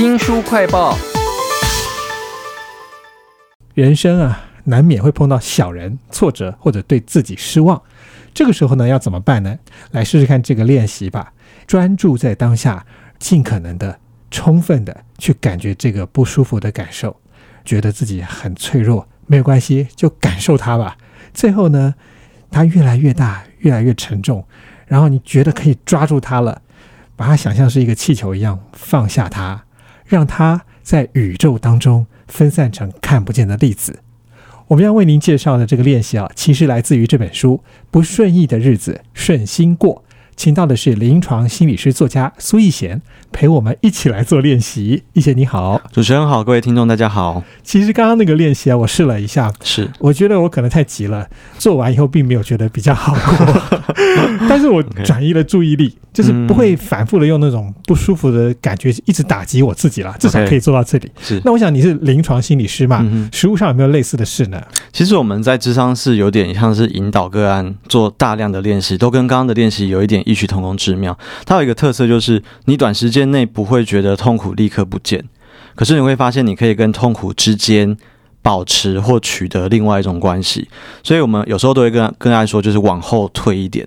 新书快报，人生啊，难免会碰到小人、挫折或者对自己失望。这个时候呢，要怎么办呢？来试试看这个练习吧。专注在当下，尽可能的、充分的去感觉这个不舒服的感受，觉得自己很脆弱，没有关系，就感受它吧。最后呢，它越来越大，越来越沉重，然后你觉得可以抓住它了，把它想象是一个气球一样放下它。让它在宇宙当中分散成看不见的粒子。我们要为您介绍的这个练习啊，其实来自于这本书《不顺意的日子顺心过》。请到的是临床心理师作家苏逸贤，陪我们一起来做练习。逸贤你好，主持人好，各位听众大家好。其实刚刚那个练习啊，我试了一下，是我觉得我可能太急了，做完以后并没有觉得比较好过，但是我转移了注意力，就是不会反复的用那种不舒服的感觉一直打击我自己了，至少可以做到这里。是那我想你是临床心理师嘛，实务上有没有类似的事呢？其实我们在智商是有点像是引导个案做大量的练习，都跟刚刚的练习有一点异曲同工之妙。它有一个特色就是，你短时间内不会觉得痛苦立刻不见，可是你会发现你可以跟痛苦之间保持或取得另外一种关系。所以我们有时候都会跟跟大家说，就是往后退一点。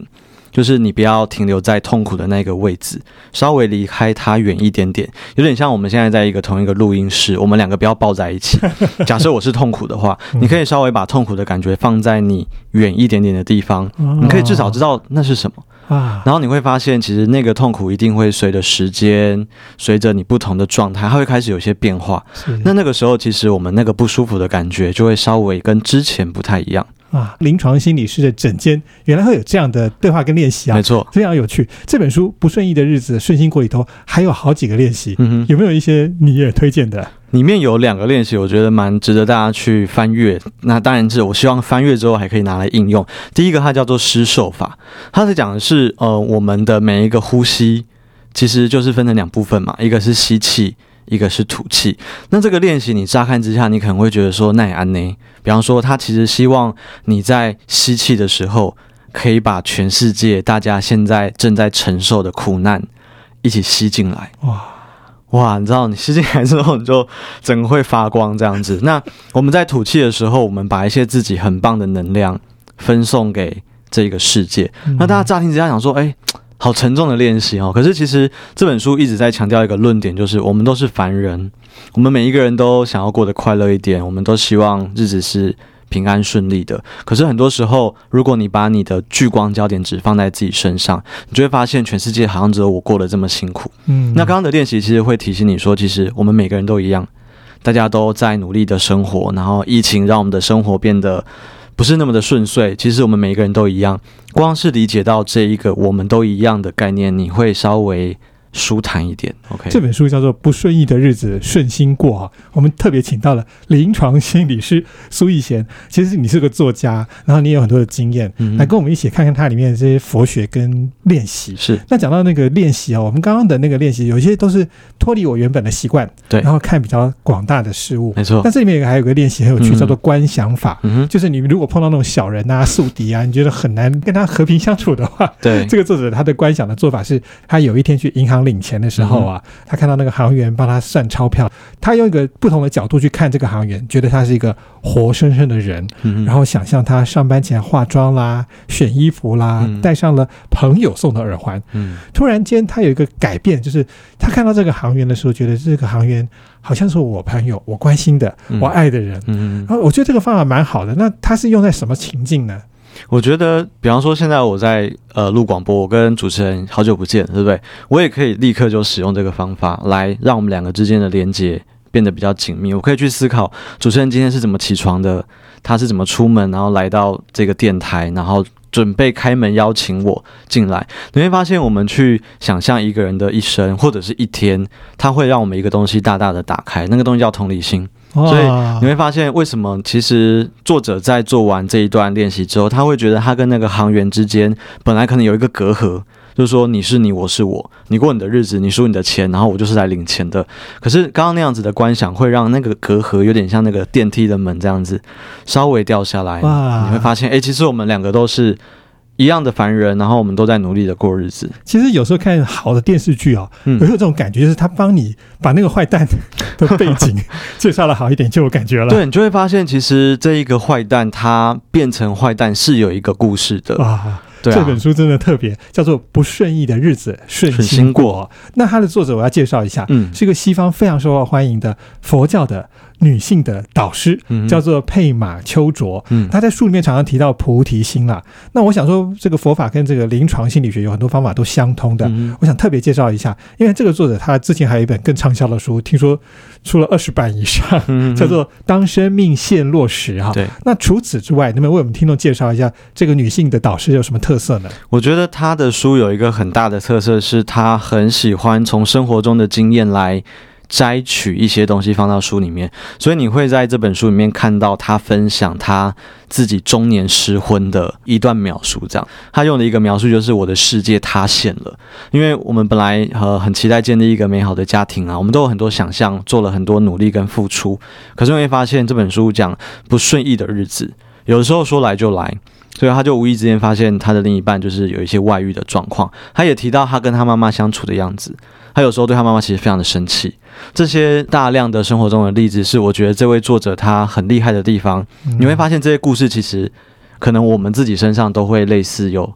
就是你不要停留在痛苦的那个位置，稍微离开它远一点点，有点像我们现在在一个同一个录音室，我们两个不要抱在一起。假设我是痛苦的话，你可以稍微把痛苦的感觉放在你远一点点的地方，你可以至少知道那是什么啊。然后你会发现，其实那个痛苦一定会随着时间，随着你不同的状态，它会开始有些变化。那那个时候，其实我们那个不舒服的感觉就会稍微跟之前不太一样。啊，临床心理师的诊间原来会有这样的对话跟练习啊，没错，非常有趣。这本书《不顺意的日子顺心过》里头还有好几个练习，嗯哼，有没有一些你也推荐的？里面有两个练习，我觉得蛮值得大家去翻阅。那当然是我希望翻阅之后还可以拿来应用。第一个它叫做施受法，它是讲的是呃我们的每一个呼吸其实就是分成两部分嘛，一个是吸气。一个是吐气，那这个练习你乍看之下，你可能会觉得说奈安呢？比方说，他其实希望你在吸气的时候，可以把全世界大家现在正在承受的苦难一起吸进来。哇哇，你知道，你吸进来之后，你就整个会发光这样子。那我们在吐气的时候，我们把一些自己很棒的能量分送给这个世界。那大家乍听之下想说，哎。好沉重的练习哦，可是其实这本书一直在强调一个论点，就是我们都是凡人，我们每一个人都想要过得快乐一点，我们都希望日子是平安顺利的。可是很多时候，如果你把你的聚光焦点只放在自己身上，你就会发现全世界好像只有我过得这么辛苦。嗯，那刚刚的练习其实会提醒你说，其实我们每个人都一样，大家都在努力的生活，然后疫情让我们的生活变得。不是那么的顺遂，其实我们每个人都一样，光是理解到这一个我们都一样的概念，你会稍微。舒坦一点，OK。这本书叫做《不顺意的日子顺心过》啊，我们特别请到了临床心理师苏逸贤。其实你是个作家，然后你有很多的经验，来跟我们一起看看它里面的这些佛学跟练习。是。那讲到那个练习啊，我们刚刚的那个练习，有些都是脱离我原本的习惯，对，然后看比较广大的事物，没错。那这里面还有个练习很有趣，叫做观想法，嗯就是你如果碰到那种小人啊、宿敌啊，你觉得很难跟他和平相处的话，对，这个作者他的观想的做法是，他有一天去银行。领钱的时候啊，他看到那个行员帮他算钞票，他用一个不同的角度去看这个行员，觉得他是一个活生生的人，然后想象他上班前化妆啦、选衣服啦、戴上了朋友送的耳环。嗯，突然间他有一个改变，就是他看到这个行员的时候，觉得这个行员好像是我朋友、我关心的、我爱的人。嗯，然后我觉得这个方法蛮好的。那他是用在什么情境呢？我觉得，比方说，现在我在呃录广播，我跟主持人好久不见，对不对？我也可以立刻就使用这个方法来让我们两个之间的连接变得比较紧密。我可以去思考主持人今天是怎么起床的，他是怎么出门，然后来到这个电台，然后准备开门邀请我进来。你会发现，我们去想象一个人的一生或者是一天，它会让我们一个东西大大的打开，那个东西叫同理心。所以你会发现，为什么其实作者在做完这一段练习之后，他会觉得他跟那个航员之间本来可能有一个隔阂，就是说你是你，我是我，你过你的日子，你输你的钱，然后我就是来领钱的。可是刚刚那样子的观想，会让那个隔阂有点像那个电梯的门这样子稍微掉下来。你会发现，哎，其实我们两个都是一样的凡人，然后我们都在努力的过日子。其实有时候看好的电视剧哦，嗯有，这种感觉，就是他帮你把那个坏蛋 的背景 介绍的好一点，就有感觉了。对你就会发现，其实这一个坏蛋他变成坏蛋是有一个故事的。哇，对啊，这本书真的特别，叫做《不顺意的日子顺心过那它的作者我要介绍一下，嗯是一个西方非常受到欢迎的佛教的女性的导师，嗯叫做佩玛丘卓。嗯他在书里面常常提到菩提心啦。那我想说，这个佛法跟这个临床心理学有很多方法都相通的。嗯我想特别介绍一下，因为这个作者他之前还有一本更畅销的书，听说出了二十版以上，嗯叫做《当生命陷落时》哈。对，那除此之外，能不能为我们听众介绍一下这个女性的导师有什么特色呢？我觉得她的书有一个很大的特色，是她很喜欢从生活中的经验来摘取一些东西放到书里面，所以你会在这本书里面看到他分享他自己中年失婚的一段描述。这样，他用的一个描述就是我的世界塌陷了，因为我们本来呃很期待建立一个美好的家庭啊，我们都有很多想象，做了很多努力跟付出，可是你会发现这本书讲不顺意的日子，有的时候说来就来。所以他就无意之间发现他的另一半就是有一些外遇的状况。他也提到他跟他妈妈相处的样子，他有时候对他妈妈其实非常的生气。这些大量的生活中的例子是我觉得这位作者他很厉害的地方。你会发现这些故事其实可能我们自己身上都会类似有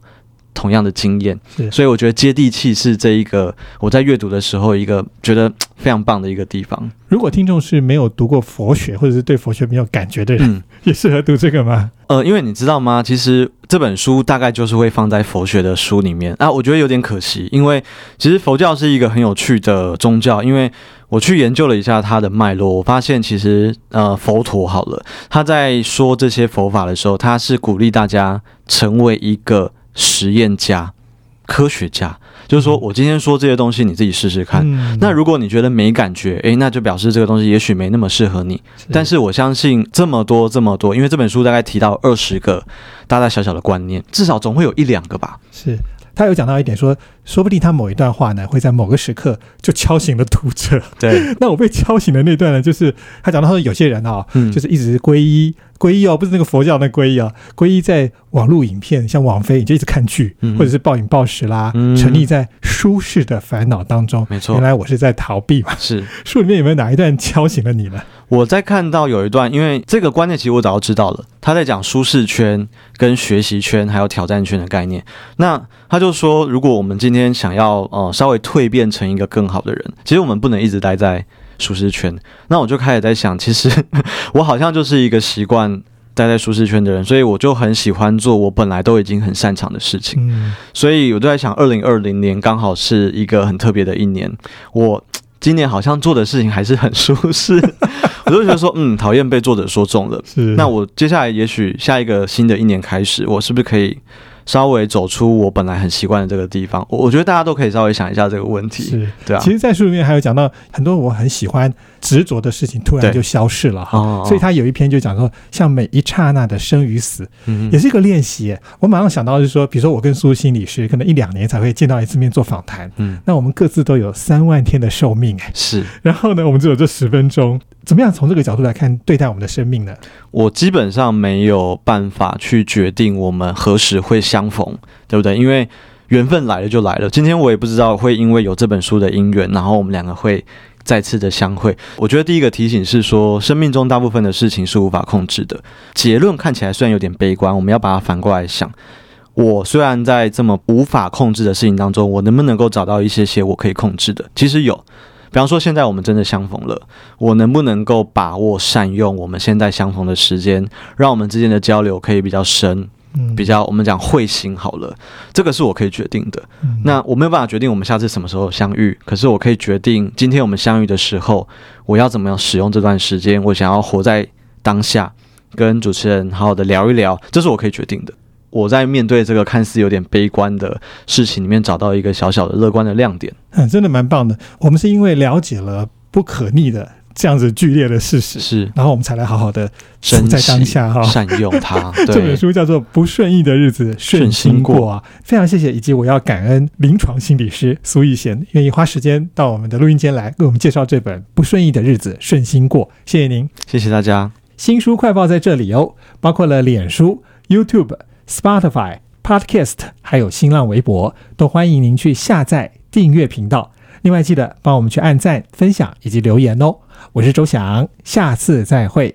同样的经验，是所以我觉得接地气是这一个我在阅读的时候一个觉得非常棒的一个地方。如果听众是没有读过佛学，或者是对佛学没有感觉的人，嗯。也适合读这个吗？呃，因为你知道吗？其实这本书大概就是会放在佛学的书里面啊，我觉得有点可惜，因为其实佛教是一个很有趣的宗教，因为我去研究了一下它的脉络，我发现其实呃佛陀好了，他在说这些佛法的时候，他是鼓励大家成为一个实验家、科学家，就是说我今天说这些东西，你自己试试看。嗯那如果你觉得没感觉，诶，那就表示这个东西也许没那么适合你。但是我相信这么多这么多，因为这本书大概提到二十个大大小小的观念，至少总会有一两个吧。是他有讲到一点说，说不定他某一段话呢，会在某个时刻就敲醒了读者。对，那我被敲醒的那段呢，就是他讲到说，有些人啊、嗯就是一直皈依，皈依哦，不是那个佛教的皈依啊，皈依在网络影片，像网飞，你就一直看剧，嗯或者是暴饮暴食啦，嗯沉溺在舒适的烦恼当中。没错原来我是在逃避嘛。是 书里面有没有哪一段敲醒了你呢？我在看到有一段，因为这个观念其实我早就知道了，他在讲舒适圈、跟学习圈还有挑战圈的概念。那他就说，如果我们今天想要呃稍微蜕变成一个更好的人，其实我们不能一直待在舒适圈。那我就开始在想，其实 我好像就是一个习惯待在舒适圈的人，所以我就很喜欢做我本来都已经很擅长的事情。嗯，所以我就在想，二零二零年刚好是一个很特别的一年，我 今年好像做的事情还是很舒适，我就觉得说，嗯，讨厌被作者说中了。那我接下来也许下一个新的一年开始，我是不是可以稍微走出我本来很习惯的这个地方？我我觉得大家都可以稍微想一下这个问题，是，对啊其。实，在书里面还有讲到很多我很喜欢执着的事情，突然就消失了哈。哦所以他有一篇就讲说，像每一刹那的生与死，嗯也是一个练习。我马上想到就是说，比如说我跟苏心理师可能一两年才会见到一次面做访谈，嗯，那我们各自都有三万天的寿命哎，是然后呢，我们只有这十分钟，怎么样从这个角度来看对待我们的生命呢？我基本上没有办法去决定我们何时会相逢，对不对？因为缘分来了就来了。今天我也不知道会因为有这本书的因缘，然后我们两个会再次的相会。我觉得第一个提醒是说，生命中大部分的事情是无法控制的。结论看起来虽然有点悲观，我们要把它反过来想。我虽然在这么无法控制的事情当中，我能不能够找到一些些我可以控制的？其实有，比方说现在我们真的相逢了，我能不能够把握善用我们现在相逢的时间，让我们之间的交流可以比较深，比较我们讲会心好了，这个是我可以决定的。嗯那我没有办法决定我们下次什么时候相遇，可是我可以决定今天我们相遇的时候，我要怎么样使用这段时间，我想要活在当下，跟主持人好好的聊一聊，这是我可以决定的。我在面对这个看似有点悲观的事情里面，找到一个小小的乐观的亮点。嗯，真的蛮棒的。我们是因为了解了不可逆的这样子剧烈的事实，是然后我们才来好好的处在当下哈。善用它。这本对，书叫做《不顺意的日子顺心过》啊，非常谢谢，以及我要感恩临床心理师苏逸贤愿意花时间到我们的录音间来为我们介绍这本《不顺意的日子顺心过》，谢谢您。谢谢大家。新书快报在这里哦，包括了脸书、YouTube、Spotify、Podcast，还有新浪微博，都欢迎您去下载订阅频道。另外记得帮我们去按赞、分享以及留言哦。我是周翔，下次再会。